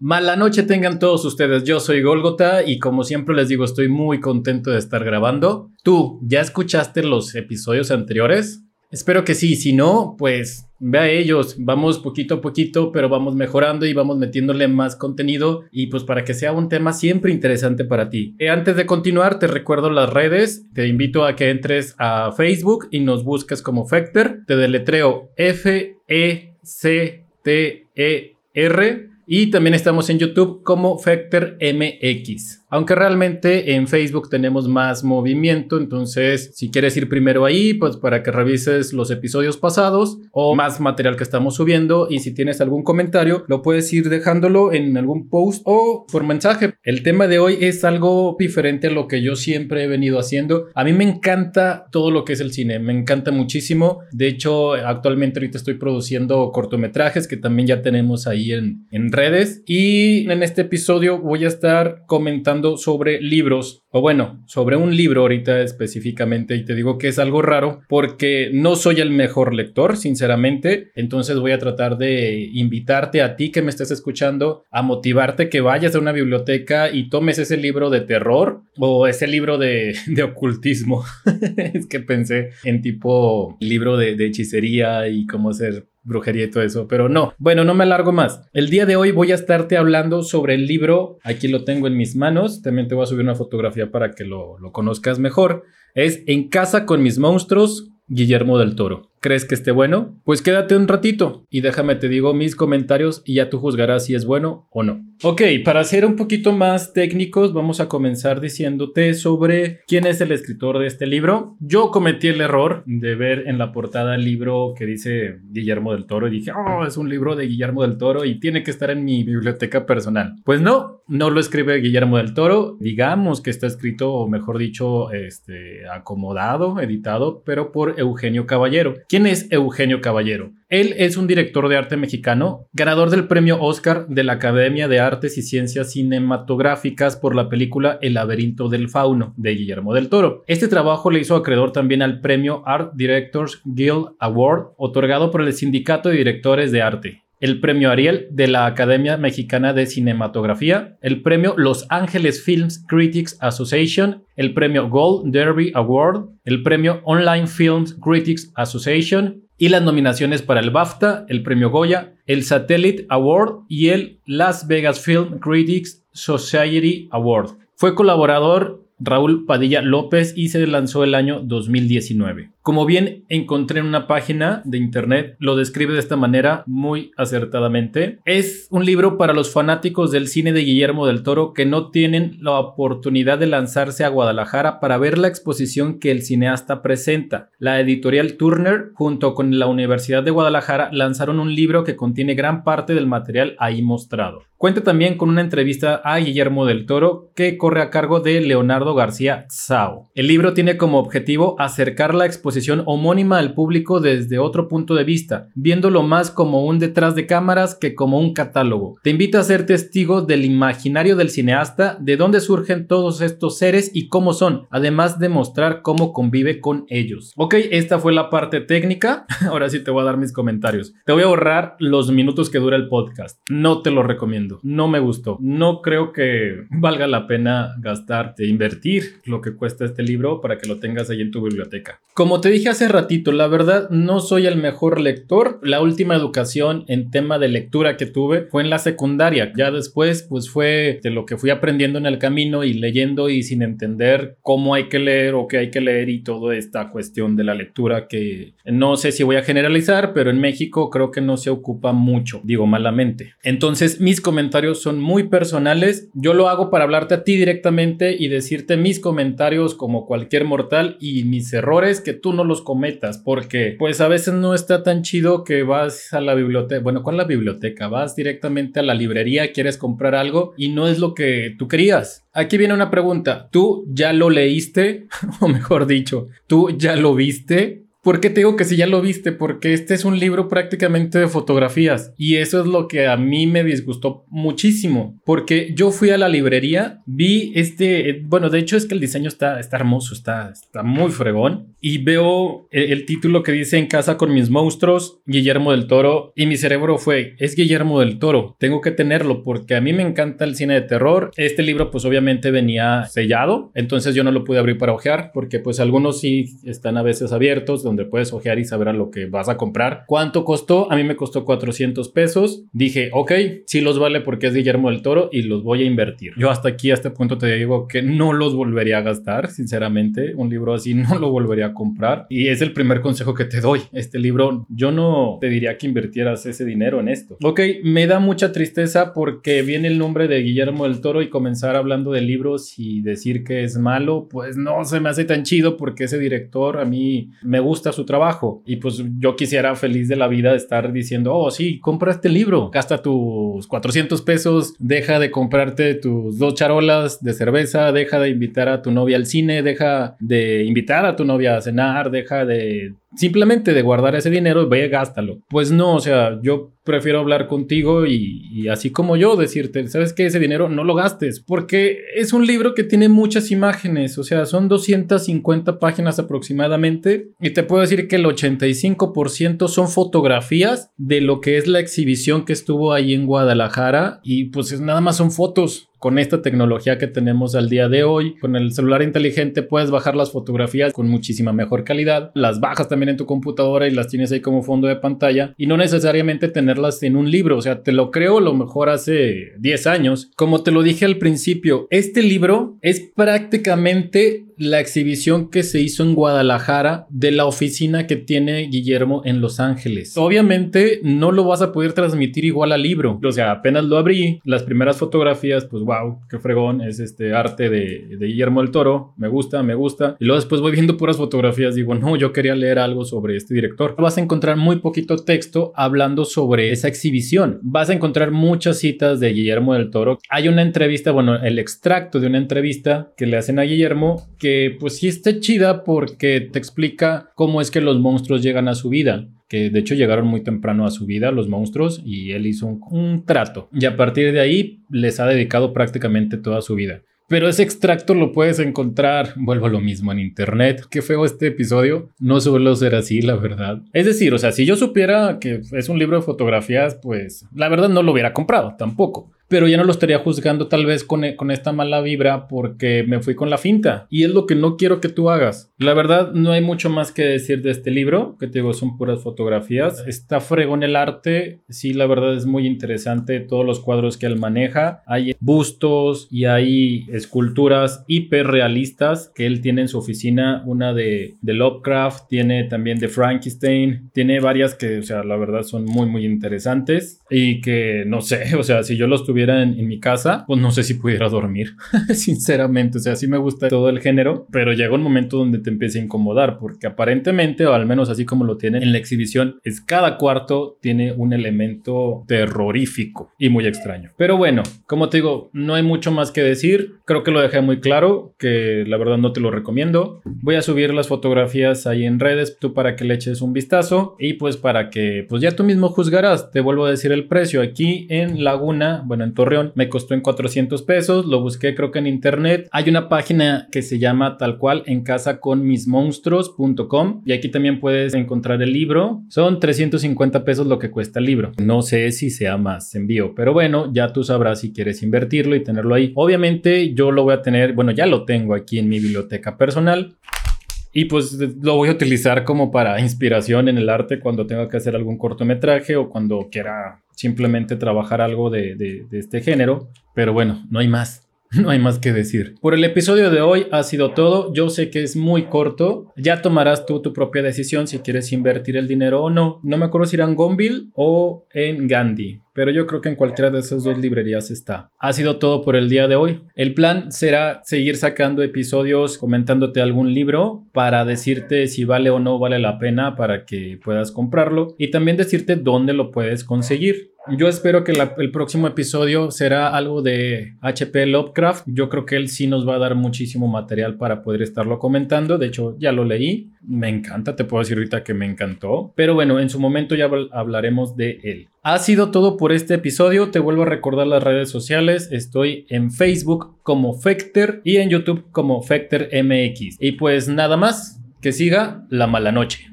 Mala noche tengan todos ustedes, yo soy Golgota y como siempre les digo estoy muy contento de estar grabando. ¿Tú ya escuchaste los episodios anteriores? Espero que sí, si no, pues ve a ellos, vamos poquito a poquito, pero vamos mejorando y vamos metiéndole más contenido y pues para que sea un tema siempre interesante para ti. Eh, antes de continuar, te recuerdo las redes, te invito a que entres a Facebook y nos busques como Fecter, te deletreo F-E-C-T-E-R y también estamos en YouTube como Fecter MX. Aunque realmente en Facebook tenemos más movimiento, entonces si quieres ir primero ahí, pues para que revises los episodios pasados o más material que estamos subiendo y si tienes algún comentario, lo puedes ir dejándolo en algún post o por mensaje. El tema de hoy es algo diferente a lo que yo siempre he venido haciendo. A mí me encanta todo lo que es el cine, me encanta muchísimo. De hecho, actualmente ahorita estoy produciendo cortometrajes que también ya tenemos ahí en, en redes y en este episodio voy a estar comentando sobre libros, o bueno, sobre un libro ahorita específicamente, y te digo que es algo raro porque no soy el mejor lector, sinceramente, entonces voy a tratar de invitarte a ti que me estés escuchando a motivarte que vayas a una biblioteca y tomes ese libro de terror o ese libro de, de ocultismo. es que pensé en tipo libro de, de hechicería y cómo ser brujería y todo eso, pero no. Bueno, no me alargo más. El día de hoy voy a estarte hablando sobre el libro, aquí lo tengo en mis manos, también te voy a subir una fotografía para que lo, conozcas mejor. Es En casa con mis monstruos, Guillermo del Toro. ¿Crees que esté bueno? Pues quédate un ratito y déjame te digo mis comentarios y ya tú juzgarás si es bueno o no. Ok, para ser un poquito más técnicos, vamos a comenzar diciéndote sobre quién es el escritor de este libro. Yo cometí el error de ver en la portada el libro que dice Guillermo del Toro y dije, oh, es un libro de Guillermo del Toro y tiene que estar en mi biblioteca personal. Pues no, no lo escribe Guillermo del Toro. Digamos que está escrito, o mejor dicho, este, acomodado, editado, pero por Eugenio Caballero. ¿Quién es Eugenio Caballero? Él es un director de arte mexicano, ganador del premio Oscar de la Academia de Artes y Ciencias Cinematográficas por la película El laberinto del fauno de Guillermo del Toro. Este trabajo le hizo acreedor también al premio Art Directors Guild Award, otorgado por el Sindicato de Directores de Arte el premio Ariel de la Academia Mexicana de Cinematografía, el premio Los Angeles Films Critics Association, el premio Gold Derby Award, el premio Online Films Critics Association y las nominaciones para el BAFTA, el premio Goya, el Satellite Award y el Las Vegas Film Critics Society Award. Fue colaborador Raúl Padilla López y se lanzó el año 2019. Como bien encontré en una página de internet, lo describe de esta manera muy acertadamente. Es un libro para los fanáticos del cine de Guillermo del Toro que no tienen la oportunidad de lanzarse a Guadalajara para ver la exposición que el cineasta presenta. La editorial Turner, junto con la Universidad de Guadalajara, lanzaron un libro que contiene gran parte del material ahí mostrado. Cuenta también con una entrevista a Guillermo del Toro que corre a cargo de Leonardo García Sao. El libro tiene como objetivo acercar la exposición homónima al público desde otro punto de vista, viéndolo más como un detrás de cámaras que como un catálogo. Te invito a ser testigo del imaginario del cineasta, de dónde surgen todos estos seres y cómo son, además de mostrar cómo convive con ellos. Ok, esta fue la parte técnica. Ahora sí te voy a dar mis comentarios. Te voy a ahorrar los minutos que dura el podcast. No te lo recomiendo. No me gustó. No creo que valga la pena gastarte, invertir lo que cuesta este libro para que lo tengas ahí en tu biblioteca. Como te dije hace ratito, la verdad no soy el mejor lector. La última educación en tema de lectura que tuve fue en la secundaria. Ya después, pues fue de lo que fui aprendiendo en el camino y leyendo y sin entender cómo hay que leer o qué hay que leer y toda esta cuestión de la lectura que no sé si voy a generalizar, pero en México creo que no se ocupa mucho, digo malamente. Entonces, mis comentarios son muy personales. Yo lo hago para hablarte a ti directamente y decirte mis comentarios como cualquier mortal y mis errores que tú no los cometas, porque pues a veces no está tan chido que vas a la biblioteca, bueno, con la biblioteca? Vas directamente a la librería, quieres comprar algo y no es lo que tú querías. Aquí viene una pregunta, ¿tú ya lo leíste? o mejor dicho, ¿tú ya lo viste? ¿Por qué te digo que si ya lo viste? Porque este es un libro prácticamente de fotografías y eso es lo que a mí me disgustó muchísimo, porque yo fui a la librería, vi este, bueno, de hecho es que el diseño está, está hermoso, está, está muy fregón y veo el, el título que dice En casa con mis monstruos, Guillermo del Toro, y mi cerebro fue, es Guillermo del Toro, tengo que tenerlo porque a mí me encanta el cine de terror. Este libro pues obviamente venía sellado, entonces yo no lo pude abrir para ojear porque pues algunos sí están a veces abiertos donde puedes ojear y saber a lo que vas a comprar. ¿Cuánto costó? A mí me costó 400 pesos. Dije, ok, sí los vale porque es Guillermo del Toro y los voy a invertir. Yo hasta aquí, a este punto te digo que no los volvería a gastar, sinceramente. Un libro así no lo volvería a comprar. Y es el primer consejo que te doy. Este libro, yo no te diría que invirtieras ese dinero en esto. Ok, me da mucha tristeza porque viene el nombre de Guillermo del Toro y comenzar hablando de libros y decir que es malo, pues no se me hace tan chido porque ese director a mí me gusta su trabajo. Y pues yo quisiera feliz de la vida estar diciendo, oh sí, compra este libro, gasta tus 400 pesos, deja de comprarte tus dos charolas de cerveza, deja de invitar a tu novia al cine, deja de invitar a tu novia a cenar, deja de simplemente de guardar ese dinero y vaya, gástalo. Pues no, o sea, yo prefiero hablar contigo y, así como yo decirte, sabes que ese dinero no lo gastes, porque es un libro que tiene muchas imágenes, o sea, son 250 páginas aproximadamente y te puedo decir que el 85% son fotografías de lo que es la exhibición que estuvo ahí en Guadalajara y pues nada más son fotos con esta tecnología que tenemos al día de hoy, con el celular inteligente puedes bajar las fotografías con muchísima mejor calidad, las bajas también en tu computadora y las tienes ahí como fondo de pantalla. Y no necesariamente tenerlas en un libro, o sea, te lo creo lo mejor hace 10 años. Como te lo dije al principio, este libro es prácticamente la exhibición que se hizo en Guadalajara de la oficina que tiene Guillermo en Los Ángeles. Obviamente no lo vas a poder transmitir igual al libro, o sea, apenas lo abrí, las primeras fotografías, pues wow, qué fregón, es este arte de, Guillermo del Toro, me gusta, me gusta, y luego después voy viendo puras fotografías, digo, no, yo quería leer algo sobre este director. Vas a encontrar muy poquito texto hablando sobre esa exhibición, vas a encontrar muchas citas de Guillermo del Toro, hay una entrevista, bueno, el extracto de una entrevista que le hacen a Guillermo que pues sí está chida porque te explica cómo es que los monstruos llegan a su vida que de hecho llegaron muy temprano a su vida los monstruos y él hizo un, un, trato y a partir de ahí les ha dedicado prácticamente toda su vida. Pero ese extracto lo puedes encontrar, vuelvo a lo mismo, en internet. Qué feo este episodio. No suelo ser así, la verdad. Es decir, o sea, si yo supiera que es un libro de fotografías, pues la verdad no lo hubiera comprado tampoco pero ya no lo estaría juzgando tal vez con, con, esta mala vibra porque me fui con la finta. Y es lo que no quiero que tú hagas. La verdad, no hay mucho más que decir de este libro, que te digo, son puras fotografías. Está fregón el arte, sí, la verdad es muy interesante todos los cuadros que él maneja. Hay bustos y hay esculturas hiperrealistas que él tiene en su oficina, una de, de Lovecraft, tiene también de Frankenstein, tiene varias que, o sea, la verdad son muy, muy interesantes y que, no sé, o sea, si yo los tuviera en, mi casa, pues no sé si pudiera dormir, sinceramente. O sea, sí me gusta todo el género, pero llega un momento donde te empieza a incomodar, porque aparentemente, o al menos así como lo tienen en la exhibición, es cada cuarto tiene un elemento terrorífico y muy extraño. Pero bueno, como te digo, no hay mucho más que decir. Creo que lo dejé muy claro, que la verdad no te lo recomiendo. Voy a subir las fotografías ahí en redes, tú para que le eches un vistazo y pues para que pues ya tú mismo juzgarás. Te vuelvo a decir el precio aquí en Laguna, bueno, en Torreón, me costó en 400 pesos, lo busqué creo que en internet. Hay una página que se llama tal cual en casa con mis monstruos.com y aquí también puedes encontrar el libro. Son 350 pesos lo que cuesta el libro. No sé si sea más envío, pero bueno, ya tú sabrás si quieres invertirlo y tenerlo ahí. Obviamente yo lo voy a tener, bueno, ya lo tengo aquí en mi biblioteca personal. Y pues lo voy a utilizar como para inspiración en el arte cuando tenga que hacer algún cortometraje o cuando quiera simplemente trabajar algo de, de, este género. Pero bueno, no hay más. No hay más que decir. Por el episodio de hoy ha sido todo. Yo sé que es muy corto. Ya tomarás tú tu propia decisión si quieres invertir el dinero o no. No me acuerdo si era en Gonville o en Gandhi pero yo creo que en cualquiera de esas dos librerías está. Ha sido todo por el día de hoy. El plan será seguir sacando episodios comentándote algún libro para decirte si vale o no vale la pena para que puedas comprarlo y también decirte dónde lo puedes conseguir. Yo espero que el próximo episodio será algo de HP Lovecraft. Yo creo que él sí nos va a dar muchísimo material para poder estarlo comentando. De hecho, ya lo leí. Me encanta, te puedo decir ahorita que me encantó. Pero bueno, en su momento ya hablaremos de él. Ha sido todo por este episodio. Te vuelvo a recordar las redes sociales. Estoy en Facebook como Fecter y en YouTube como Fecter MX. Y pues nada más, que siga la mala noche.